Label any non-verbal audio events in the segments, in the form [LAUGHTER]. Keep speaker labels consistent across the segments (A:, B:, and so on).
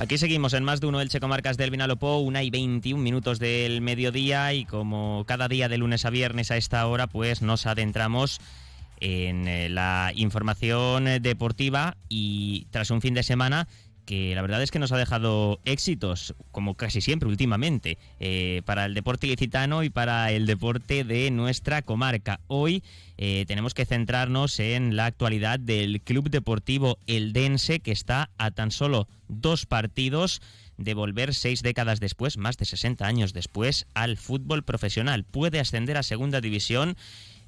A: Aquí seguimos en más de uno Elche Comarcas del Vinalopó, una y 21 minutos del mediodía y como cada día de lunes a viernes a esta hora, pues nos adentramos en eh, la información deportiva y tras un fin de semana que la verdad es que nos ha dejado éxitos, como casi siempre últimamente, eh, para el deporte ilicitano y para el deporte de nuestra comarca. Hoy eh, tenemos que centrarnos en la actualidad del Club Deportivo Eldense, que está a tan solo dos partidos de volver seis décadas después, más de 60 años después, al fútbol profesional. Puede ascender a segunda división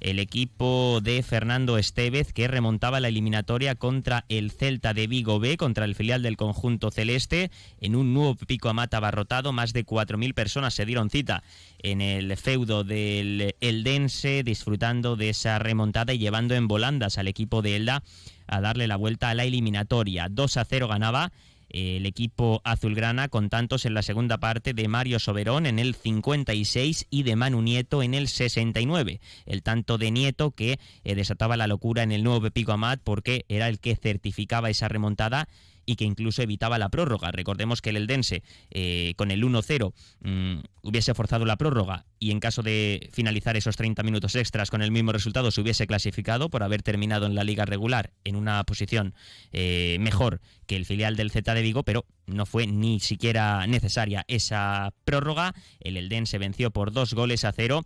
A: el equipo de Fernando Estevez que remontaba la eliminatoria contra el Celta de Vigo B, contra el filial del conjunto celeste, en un nuevo pico a mata abarrotado. Más de 4.000 personas se dieron cita en el feudo del Eldense, disfrutando de esa remontada y llevando en volandas al equipo de Elda a darle la vuelta a la eliminatoria. 2 a 0 ganaba el equipo azulgrana con tantos en la segunda parte de Mario Soberón en el 56 y de Manu Nieto en el 69. El tanto de Nieto que eh, desataba la locura en el nuevo Pepico Amat porque era el que certificaba esa remontada y que incluso evitaba la prórroga. Recordemos que el Eldense eh, con el 1-0 mm, hubiese forzado la prórroga y en caso de finalizar esos 30 minutos extras con el mismo resultado se hubiese clasificado por haber terminado en la liga regular en una posición eh, mejor que el filial del Z de Vigo, pero no fue ni siquiera necesaria esa prórroga. El Eldense venció por dos goles a cero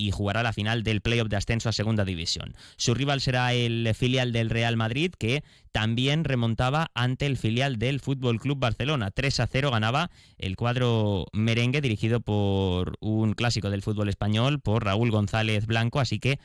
A: y jugará la final del playoff de ascenso a segunda división. Su rival será el filial del Real Madrid, que también remontaba ante el filial del Fútbol Club Barcelona. 3 a 0 ganaba el cuadro merengue dirigido por un clásico del fútbol español, por Raúl González Blanco, así que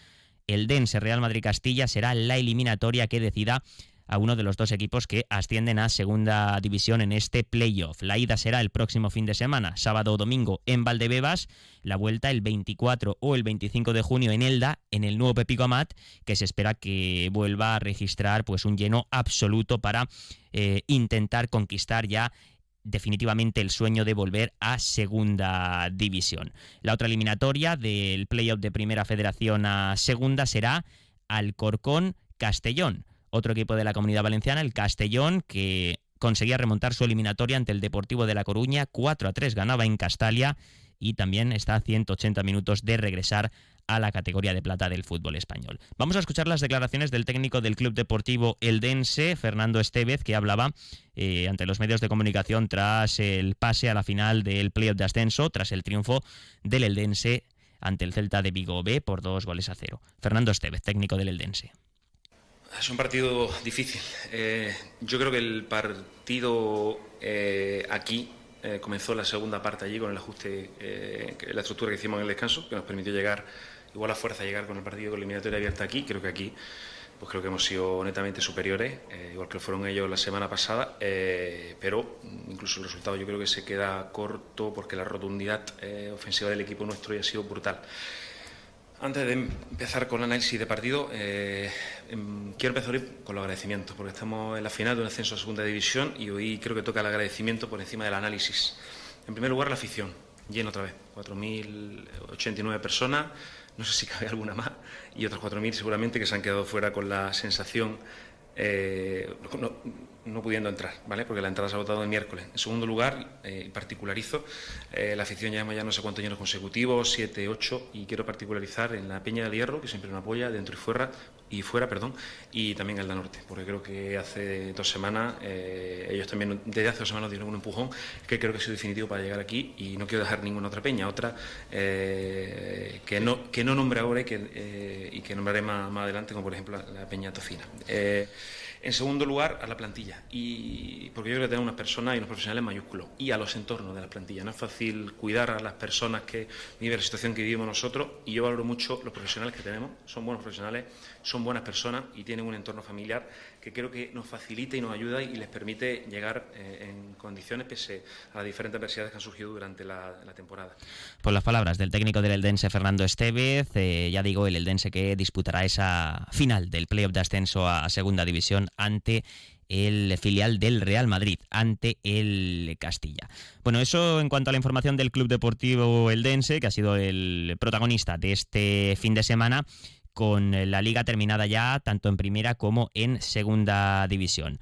A: el Dense Real Madrid Castilla será la eliminatoria que decida a uno de los dos equipos que ascienden a segunda división en este playoff. La ida será el próximo fin de semana, sábado o domingo en Valdebebas, la vuelta el 24 o el 25 de junio en Elda, en el nuevo Pepico Amat, que se espera que vuelva a registrar pues un lleno absoluto para eh, intentar conquistar ya definitivamente el sueño de volver a segunda división. La otra eliminatoria del playoff de primera federación a segunda será Alcorcón Castellón otro equipo de la comunidad valenciana, el Castellón, que conseguía remontar su eliminatoria ante el Deportivo de La Coruña, 4 a 3 ganaba en Castalia y también está a 180 minutos de regresar a la categoría de plata del fútbol español. Vamos a escuchar las declaraciones del técnico del Club Deportivo Eldense, Fernando Estevez, que hablaba eh, ante los medios de comunicación tras el pase a la final del playoff de ascenso, tras el triunfo del Eldense ante el Celta de Vigo B por dos goles a cero. Fernando Estevez, técnico del Eldense.
B: Es un partido difícil. Eh, yo creo que el partido eh, aquí eh, comenzó la segunda parte allí con el ajuste, la estructura que hicimos en el descanso, que nos permitió llegar igual a fuerza, llegar con el partido con la eliminatoria abierta aquí. Creo que aquí pues creo que hemos sido netamente superiores, igual que lo fueron ellos la semana pasada, pero incluso el resultado yo creo que se queda corto porque la rotundidad ofensiva del equipo nuestro ya ha sido brutal. Antes de empezar con el análisis de partido, eh, em, quiero empezar con los agradecimientos, porque estamos en la final de un ascenso a segunda división y hoy creo que toca el agradecimiento por encima del análisis. En primer lugar, la afición, lleno otra vez, 4.089 personas, no sé si cabe alguna más, y otras 4.000 seguramente que se han quedado fuera con la sensación eh, pudiendo entrar, ¿vale? Porque la entrada se ha votado el miércoles. En segundo lugar, eh, particularizo, eh, la afición ya ya no sé cuántos años consecutivos, siete, ocho, y quiero particularizar en la Peña del Hierro, que siempre me apoya, dentro y fuera, y fuera, perdón, y también el la Norte, porque creo que hace dos semanas, ellos también, desde hace dos semanas dieron un empujón que creo que ha sido definitivo para llegar aquí, y no quiero dejar ninguna otra peña, otra que, no, que no nombre ahora y que, y que nombraré más, más, adelante, como por ejemplo la, Peña Tocina. En segundo lugar, a la plantilla, y porque yo creo que tenemos unas personas y unos profesionales mayúsculos, y a los entornos de la plantilla. No es fácil cuidar a las personas que viven la situación que vivimos nosotros, y yo valoro mucho los profesionales que tenemos. Son buenos profesionales, son buenas personas y tienen un entorno familiar que creo que nos facilita y nos ayuda y les permite llegar eh, en condiciones pese a las diferentes adversidades que han surgido durante la, temporada.
A: Por las palabras del técnico del Eldense, Fernando Estevez, eh, ya digo, el Eldense que disputará esa final del playoff de ascenso a Segunda División ante el filial del Real Madrid ante el Castilla. Bueno, eso en cuanto a la información del Club Deportivo Eldense, que ha sido el protagonista de este fin de semana, con la liga terminada ya tanto en primera como en segunda división.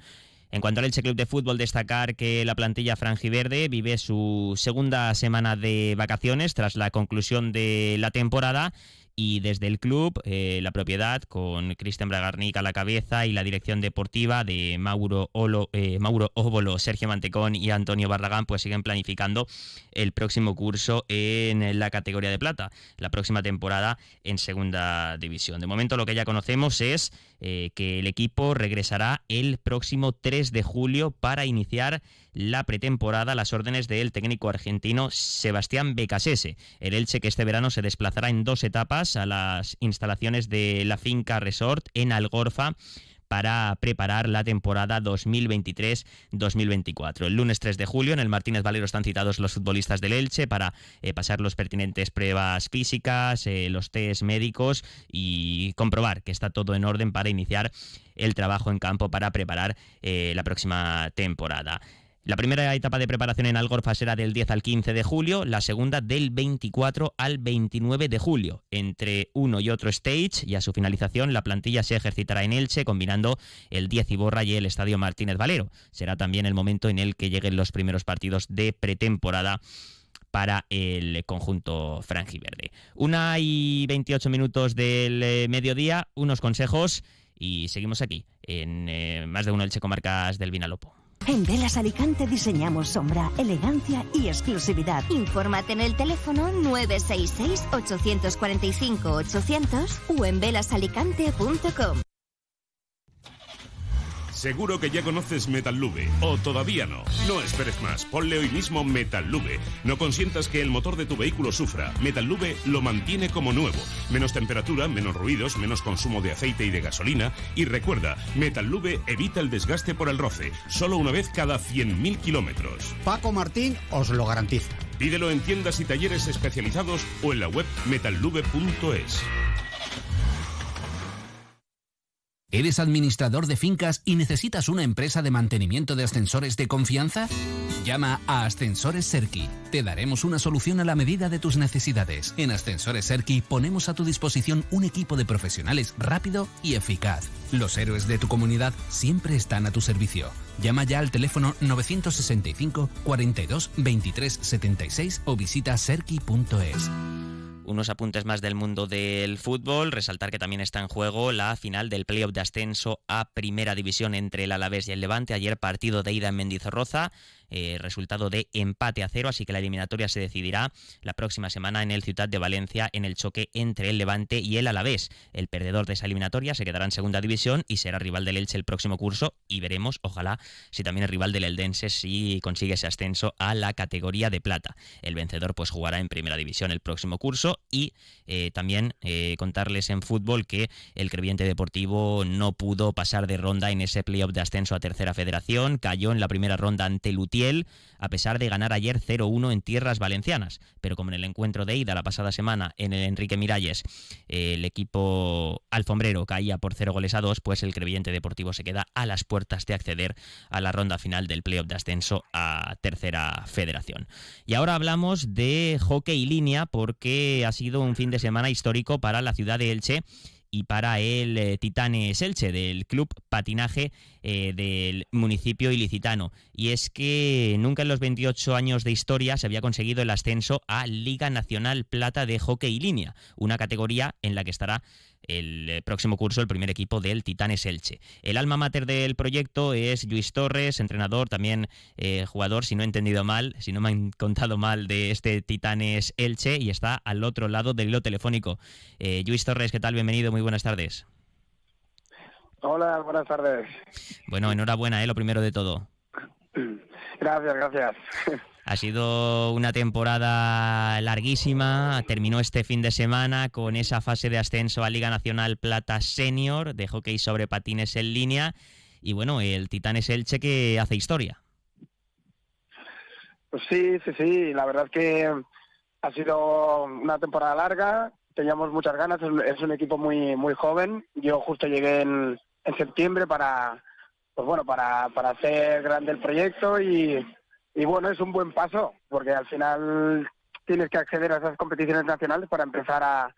A: En cuanto al Elche Club de Fútbol, destacar que la plantilla franjiverde vive su segunda semana de vacaciones tras la conclusión de la temporada y desde el club, eh, la propiedad, con Cristian Bragarnik a la cabeza y la dirección deportiva de Mauro, Olo, eh, Mauro Óbolo, Sergio Mantecón y Antonio Barragán, pues siguen planificando el próximo curso en la categoría de plata, la próxima temporada en segunda división. De momento lo que ya conocemos es eh, que el equipo regresará el próximo 3 de julio para iniciar la pretemporada a las órdenes del técnico argentino Sebastián Becasese. El Elche que este verano se desplazará en dos etapas a las instalaciones de la finca Resort en Algorfa para preparar la temporada 2023-2024. El lunes 3 de julio en el Martínez Valero están citados los futbolistas del Elche para eh, pasar los pertinentes pruebas físicas, eh, los test médicos y comprobar que está todo en orden para iniciar el trabajo en campo para preparar eh, la próxima temporada. La primera etapa de preparación en Algorfa será del 10 al 15 de julio, la segunda del 24 al 29 de julio. Entre uno y otro stage y a su finalización la plantilla se ejercitará en Elche combinando el 10 y Borra y el Estadio Martínez Valero. Será también el momento en el que lleguen los primeros partidos de pretemporada para el conjunto franjiverde. Una y 28 minutos del eh, mediodía, unos consejos y seguimos aquí en eh, más de uno Elche Comarcas del Vinalopo.
C: En Velas Alicante diseñamos sombra, elegancia y exclusividad.
D: Infórmate en el teléfono 966-845-800 o en velasalicante.com.
E: Seguro que ya conoces Metallube, o todavía no. No esperes más, ponle hoy mismo Metallube. No consientas que el motor de tu vehículo sufra. Metallube lo mantiene como nuevo. Menos temperatura, menos ruidos, menos consumo de aceite y de gasolina. Y recuerda, Metallube evita el desgaste por el roce, solo una vez cada 100.000 kilómetros.
F: Paco Martín os lo garantiza.
E: Pídelo en tiendas y talleres especializados o en la web metallube.es.
G: ¿Eres administrador de fincas y necesitas una empresa de mantenimiento de ascensores de confianza? Llama a Ascensores Serki. Te daremos una solución a la medida de tus necesidades. En Ascensores Serki ponemos a tu disposición un equipo de profesionales rápido y eficaz. Los héroes de tu comunidad siempre están a tu servicio. Llama ya al teléfono 965 42 23 76 o visita serki.es
A: unos apuntes más del mundo del fútbol. Resaltar que también está en juego la final del playoff de ascenso a Primera División entre el Alavés y el Levante. Ayer partido de ida en Mendizorroza. Eh, resultado de empate a cero, así que la eliminatoria se decidirá la próxima semana en el Ciudad de Valencia en el choque entre el Levante y el Alavés. El perdedor de esa eliminatoria se quedará en segunda división y será rival del Elche el próximo curso y veremos, ojalá, si también es rival del Eldense si consigue ese ascenso a la categoría de plata. El vencedor pues jugará en primera división el próximo curso y eh, también eh, contarles en fútbol que el Creviente Deportivo no pudo pasar de ronda en ese playoff de ascenso a tercera federación, cayó en la primera ronda ante A pesar de ganar ayer 0-1 en tierras valencianas. Pero como en el encuentro de ida la pasada semana en el Enrique Miralles, el equipo alfombrero caía por 0 goles a 2, pues el Crevillente Deportivo se queda a las puertas de acceder a la ronda final del playoff de ascenso a tercera federación. Y ahora hablamos de hockey línea porque ha sido un fin de semana histórico para la ciudad de Elche y para el eh, Titanes Elche del Club Patinaje eh, del municipio ilicitano. Y es que nunca en los 28 años de historia se había conseguido el ascenso a Liga Nacional Plata de Hockey Línea, una categoría en la que estará el eh, próximo curso el primer equipo del Titanes Elche. El alma mater del proyecto es Luis Torres, entrenador, también eh, jugador, si no he entendido mal, si no me han contado mal de este Titanes Elche y está al otro lado del hilo telefónico. Eh, Luis Torres, ¿qué tal? Bienvenido, muy buenas tardes.
H: Hola, buenas tardes.
A: Bueno, enhorabuena, ¿eh? lo primero de todo.
H: Gracias, gracias.
A: Ha sido una temporada larguísima, terminó este fin de semana con esa fase de ascenso a Liga Nacional Plata Senior de hockey sobre patines en línea y bueno, el Titán es Elche que hace historia.
H: Pues sí, sí, sí, la verdad que ha sido una temporada larga, teníamos muchas ganas, es un equipo muy muy joven, yo justo llegué en, en septiembre para pues bueno, para, para hacer grande el proyecto y y bueno, es un buen paso, porque al final tienes que acceder a esas competiciones nacionales para empezar a,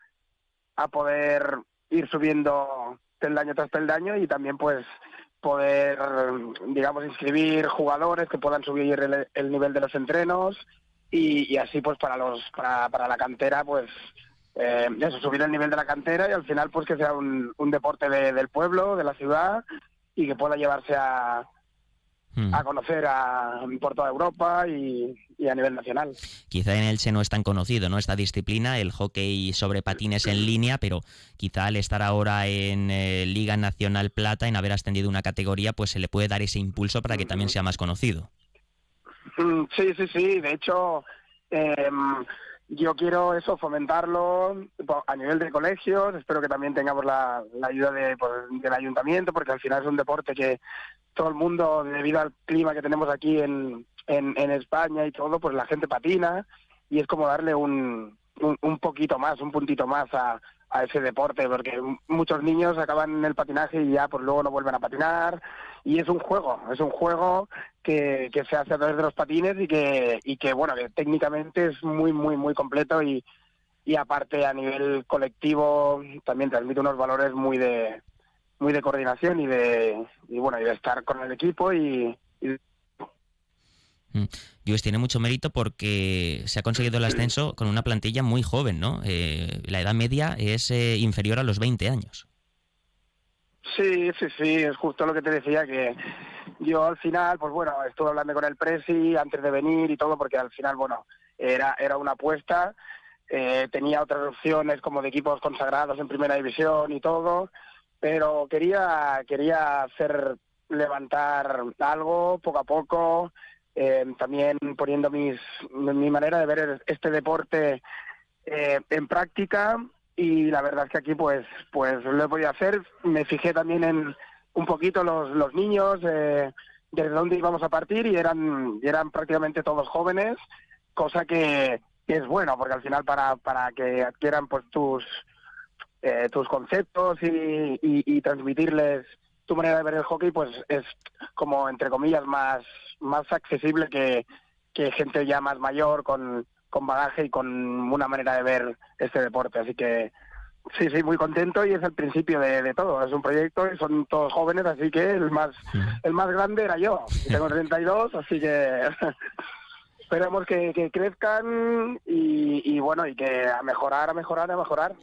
H: a poder ir subiendo peldaño tras peldaño y también pues poder, digamos, inscribir jugadores que puedan subir el, el nivel de los entrenos y, y, así pues para los para, para la cantera pues eh, eso, subir el nivel de la cantera y al final pues que sea un, un deporte de, del pueblo, de la ciudad y que pueda llevarse a,
A: Hmm.
H: a conocer a, por toda Europa y, y, a nivel nacional.
A: Quizá en Elche no es tan conocido, ¿no? Esta disciplina, el hockey sobre patines en línea, pero quizá al estar ahora en eh, Liga Nacional Plata, en haber ascendido una categoría, pues se le puede dar ese impulso para que también sea más conocido.
H: Mm, Sí, sí, sí. De hecho, eh, yo quiero eso, fomentarlo a nivel de colegios. Espero que también tengamos la, la ayuda de, pues, del ayuntamiento, porque al final es un deporte que todo el mundo, debido al clima que tenemos aquí en, en, España y todo, pues la gente patina y es como darle un, un, un poquito más, un puntito más a, a ese deporte, porque muchos niños acaban en el patinaje y ya pues luego no vuelven a patinar y es un juego, es un juego que, que se hace a través de los patines y que, y que bueno, que técnicamente es muy, muy, muy completo y, y aparte a nivel colectivo también transmite unos valores muy de muy de coordinación y de y bueno y de estar con el equipo y, y
A: Luis tiene mucho mérito porque se ha conseguido el ascenso con una plantilla muy joven, ¿no? Eh, la edad media es eh, inferior a los 20 años.
H: Sí, sí, sí, es justo lo que te decía, que yo al final, pues bueno, estuve hablando con el Presi antes de venir y todo, porque al final, bueno, era, era una apuesta, eh, tenía otras opciones como de equipos consagrados en primera división y todo, pero quería, quería hacer levantar algo poco a poco, eh, también poniendo mis, mi manera de ver este deporte eh, en práctica. Y la verdad es que aquí pues pues lo he podido hacer. Me fijé también en un poquito los, los niños eh, desde dónde íbamos a partir y eran y eran prácticamente todos jóvenes cosa que, que es bueno porque al final para para que adquieran pues tus eh, tus conceptos y, y, y transmitirles tu manera de ver el hockey pues es como entre comillas más más accesible que, que gente ya más mayor con, con bagaje y con una manera de ver este deporte. Así que sí, sí, muy contento y es el principio de, de todo. Es un proyecto y son todos jóvenes, así que el más, el más grande era yo. Tengo 32, así que [LAUGHS] esperemos que, que crezcan y, y bueno, y que a mejorar, a mejorar, a mejorar.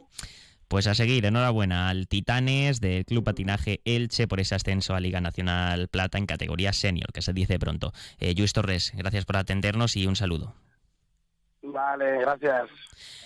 A: Pues a seguir, enhorabuena al Titanes del Club Patinaje Elche por ese ascenso a Liga Nacional Plata en categoría senior, que se dice pronto. Eh, Luis Torres, gracias por atendernos y un saludo.
H: Vale, gracias.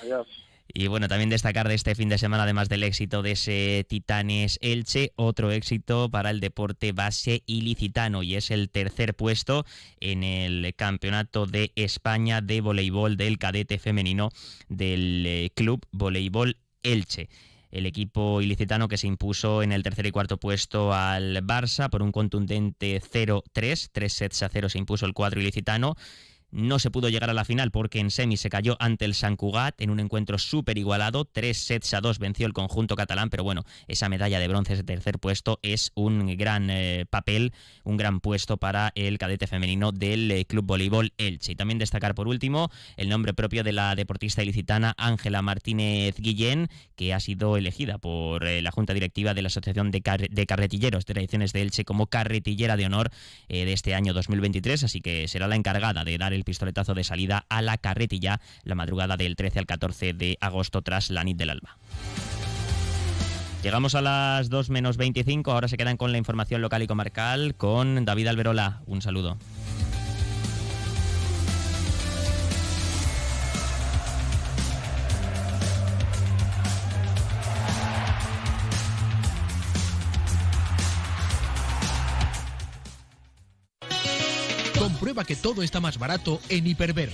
H: Adiós.
A: Y bueno, también destacar de este fin de semana, además del éxito de ese Titanes Elche, otro éxito para el deporte base ilicitano y es el tercer puesto en el Campeonato de España de Voleibol del cadete femenino del eh, Club Voleibol Elche. El equipo ilicitano que se impuso en el tercer y cuarto puesto al Barça por un contundente 0-3. Tres sets a cero se impuso el cuadro ilicitano. No se pudo llegar a la final porque en semi se cayó ante el San Cugat en un encuentro súper igualado. Tres sets a dos venció el conjunto catalán, pero bueno, esa medalla de bronce, ese tercer puesto, es un gran eh, papel, un gran puesto para el cadete femenino del eh, Club Voleibol Elche. Y también destacar por último el nombre propio de la deportista ilicitana Ángela Martínez Guillén, que ha sido elegida por eh, la Junta Directiva de la Asociación de, de Carretilleros de Tradiciones de Elche como carretillera de honor de este año 2023, así que será la encargada de dar el pistoletazo de salida a la carretilla la madrugada del 13 al 14 de agosto tras la nit del alba. Llegamos a las 2 menos 25, ahora se quedan con la información local y comarcal con David Alberola. Un saludo.
I: Comprueba que todo está más barato en Hiperver.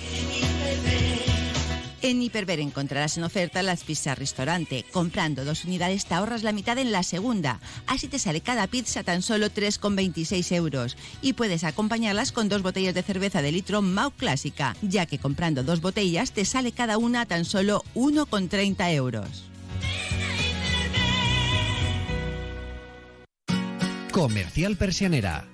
J: En Hiperver encontrarás en oferta las pizzas restaurante. Comprando dos unidades te ahorras la mitad en la segunda. Así te sale cada pizza tan solo 3,26 euros. Y puedes acompañarlas con dos botellas de cerveza de litro Mau Clásica, ya que comprando dos botellas te sale cada una tan solo 1,30 euros.
K: Comercial Persianera.